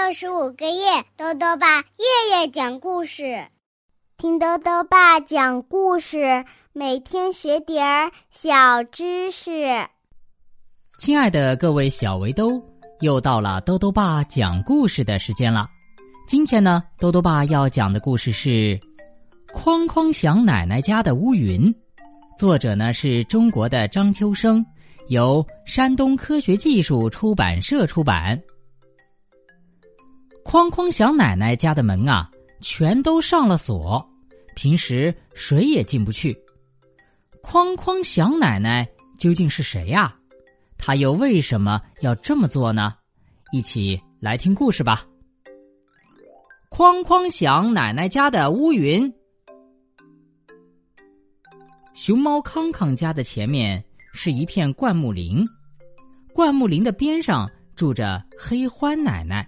六十五个夜，豆豆爸夜夜讲故事，听豆豆爸讲故事，每天学点儿小知识。亲爱的各位小围兜，又到了豆豆爸讲故事的时间了。今天呢，豆豆爸要讲的故事是《哐哐响奶奶家的乌云》，作者呢是中国的张秋生，由山东科学技术出版社出版。哐哐响奶奶家的门啊，全都上了锁，平时谁也进不去。哐哐响奶奶究竟是谁呀？她又为什么要这么做呢？一起来听故事吧。哐哐响奶奶家的乌云。熊猫康康家的前面是一片灌木林，灌木林的边上住着黑欢奶奶。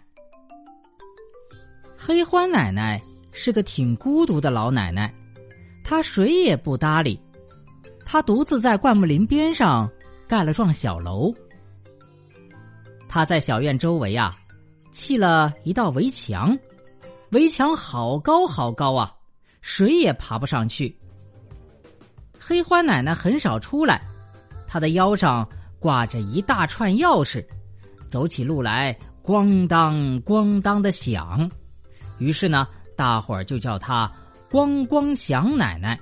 黑欢奶奶是个挺孤独的老奶奶，她谁也不搭理，她独自在灌木林边上盖了幢小楼。她在小院周围啊，砌了一道围墙，围墙好高好高啊，谁也爬不上去。黑欢奶奶很少出来，她的腰上挂着一大串钥匙，走起路来咣当咣当的响。于是呢，大伙儿就叫她“咣咣响奶奶”。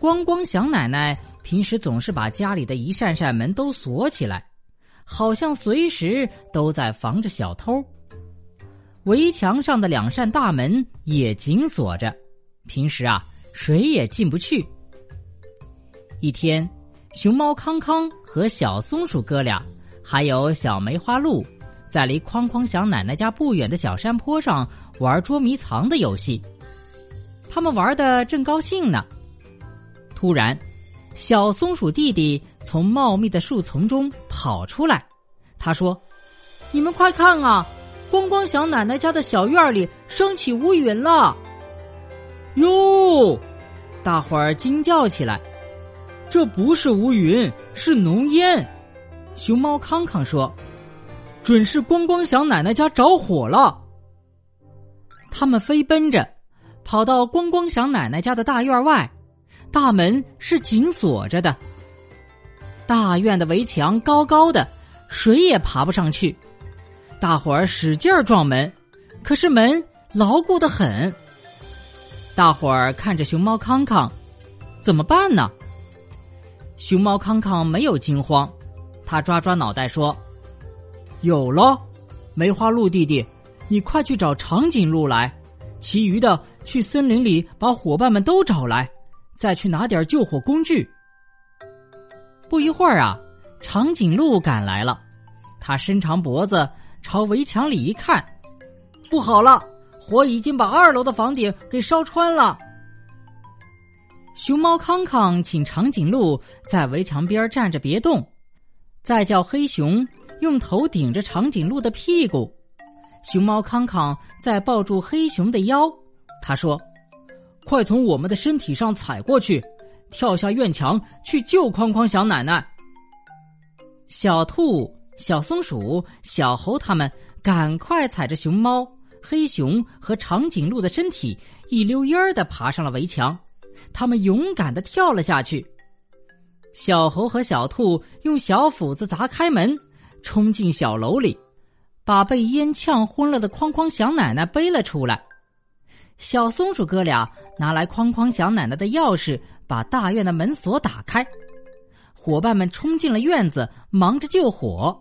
咣咣响奶奶平时总是把家里的一扇扇门都锁起来，好像随时都在防着小偷。围墙上的两扇大门也紧锁着，平时啊，谁也进不去。一天，熊猫康康和小松鼠哥俩，还有小梅花鹿。在离哐哐响奶奶家不远的小山坡上玩捉迷藏的游戏，他们玩的正高兴呢。突然，小松鼠弟弟从茂密的树丛中跑出来，他说：“你们快看啊，咣咣响奶奶家的小院里升起乌云了！”哟，大伙儿惊叫起来：“这不是乌云，是浓烟！”熊猫康康说。准是光光响奶奶家着火了。他们飞奔着，跑到光光响奶奶家的大院外，大门是紧锁着的。大院的围墙高高的，谁也爬不上去。大伙儿使劲儿撞门，可是门牢固的很。大伙儿看着熊猫康康，怎么办呢？熊猫康康没有惊慌，他抓抓脑袋说。有了，梅花鹿弟弟，你快去找长颈鹿来，其余的去森林里把伙伴们都找来，再去拿点救火工具。不一会儿啊，长颈鹿赶来了，他伸长脖子朝围墙里一看，不好了，火已经把二楼的房顶给烧穿了。熊猫康康请长颈鹿在围墙边站着别动，再叫黑熊。用头顶着长颈鹿的屁股，熊猫康康在抱住黑熊的腰。他说：“快从我们的身体上踩过去，跳下院墙去救框框小奶奶。”小兔、小松鼠、小猴他们赶快踩着熊猫、黑熊和长颈鹿的身体，一溜烟儿的爬上了围墙。他们勇敢的跳了下去。小猴和小兔用小斧子砸开门。冲进小楼里，把被烟呛昏了的哐哐响奶奶背了出来。小松鼠哥俩拿来哐哐响奶奶的钥匙，把大院的门锁打开。伙伴们冲进了院子，忙着救火。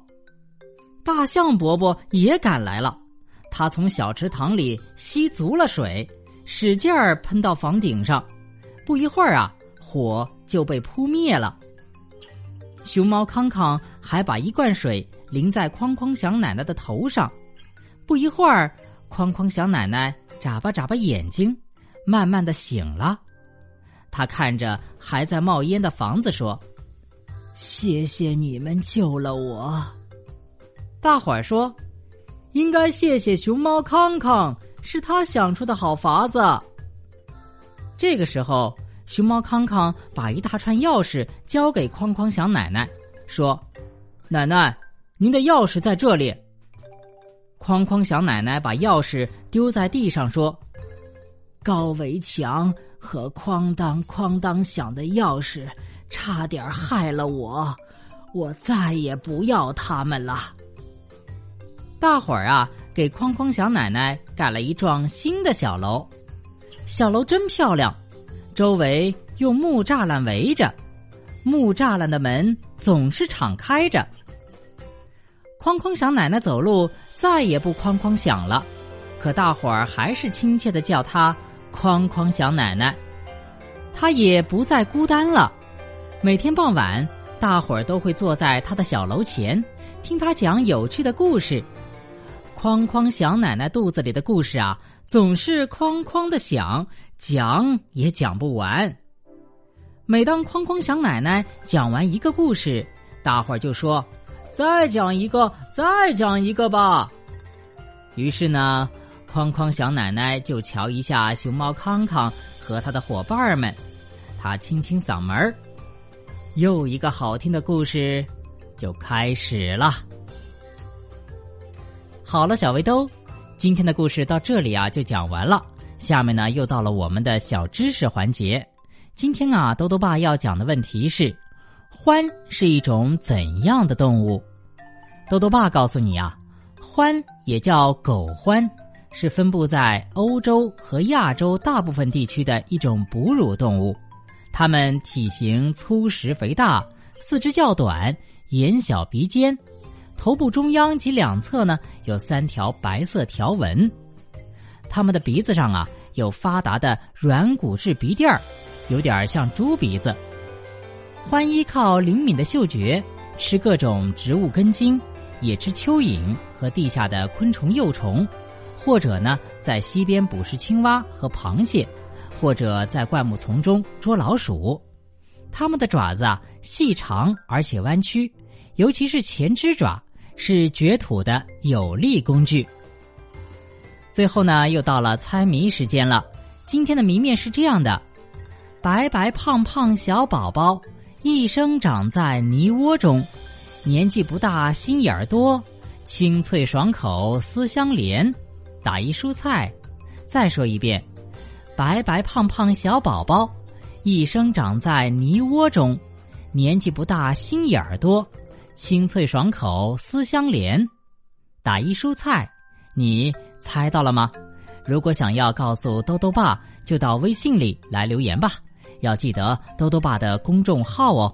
大象伯伯也赶来了，他从小池塘里吸足了水，使劲儿喷到房顶上。不一会儿啊，火就被扑灭了。熊猫康康还把一罐水淋在哐哐响奶奶的头上，不一会儿，哐哐响奶奶眨巴眨巴眼睛，慢慢的醒了。他看着还在冒烟的房子说：“谢谢你们救了我。”大伙儿说：“应该谢谢熊猫康康，是他想出的好法子。”这个时候。熊猫康康把一大串钥匙交给哐哐响奶奶，说：“奶奶，您的钥匙在这里。”哐哐小奶奶把钥匙丢在地上，说：“高围墙和哐当哐当响的钥匙，差点害了我，我再也不要他们了。”大伙儿啊，给哐哐小奶奶盖了一幢新的小楼，小楼真漂亮，周围用木栅栏围着，木栅栏的门总是敞开着。哐哐响奶奶走路再也不哐哐响了，可大伙儿还是亲切的叫她“哐哐响奶奶”。她也不再孤单了，每天傍晚，大伙儿都会坐在她的小楼前，听她讲有趣的故事。哐哐响奶奶肚子里的故事啊，总是哐哐的响，讲也讲不完。每当哐哐响奶奶讲完一个故事，大伙儿就说。再讲一个，再讲一个吧。于是呢，哐哐小奶奶就瞧一下熊猫康康和他的伙伴们，他清清嗓门儿，又一个好听的故事就开始了。好了，小围兜，今天的故事到这里啊就讲完了。下面呢又到了我们的小知识环节。今天啊，兜兜爸要讲的问题是：獾是一种怎样的动物？豆豆爸告诉你啊，獾也叫狗獾，是分布在欧洲和亚洲大部分地区的一种哺乳动物。它们体型粗实肥大，四肢较短，眼小鼻尖，头部中央及两侧呢有三条白色条纹。它们的鼻子上啊有发达的软骨质鼻垫儿，有点像猪鼻子。獾依靠灵敏的嗅觉，吃各种植物根茎。也吃蚯蚓和地下的昆虫幼虫，或者呢，在溪边捕食青蛙和螃蟹，或者在灌木丛中捉老鼠。它们的爪子啊细长而且弯曲，尤其是前肢爪是掘土的有力工具。最后呢，又到了猜谜时间了。今天的谜面是这样的：白白胖胖小宝宝，一生长在泥窝中。年纪不大，心眼儿多，清脆爽口，丝相连，打一蔬菜。再说一遍，白白胖胖小宝宝，一生长在泥窝中，年纪不大，心眼儿多，清脆爽口，丝相连，打一蔬菜。你猜到了吗？如果想要告诉兜兜爸，就到微信里来留言吧。要记得兜兜爸的公众号哦。